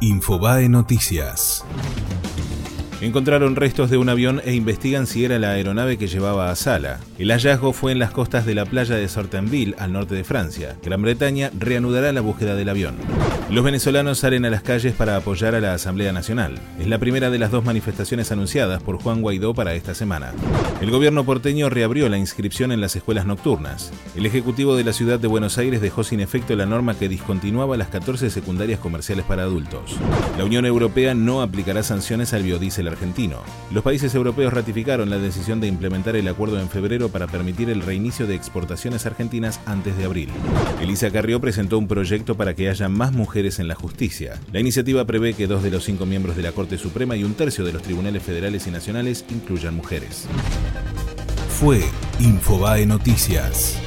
Infobae Noticias. Encontraron restos de un avión e investigan si era la aeronave que llevaba a Sala. El hallazgo fue en las costas de la playa de Sortenville, al norte de Francia. Gran Bretaña reanudará la búsqueda del avión. Los venezolanos salen a las calles para apoyar a la Asamblea Nacional. Es la primera de las dos manifestaciones anunciadas por Juan Guaidó para esta semana. El gobierno porteño reabrió la inscripción en las escuelas nocturnas. El Ejecutivo de la Ciudad de Buenos Aires dejó sin efecto la norma que discontinuaba las 14 secundarias comerciales para adultos. La Unión Europea no aplicará sanciones al biodiesel argentino. Los países europeos ratificaron la decisión de implementar el acuerdo en febrero para permitir el reinicio de exportaciones argentinas antes de abril. Elisa Carrió presentó un proyecto para que haya más mujeres en la justicia. La iniciativa prevé que dos de los cinco miembros de la Corte Suprema y un tercio de los tribunales federales y nacionales incluyan mujeres. Fue Infobae Noticias.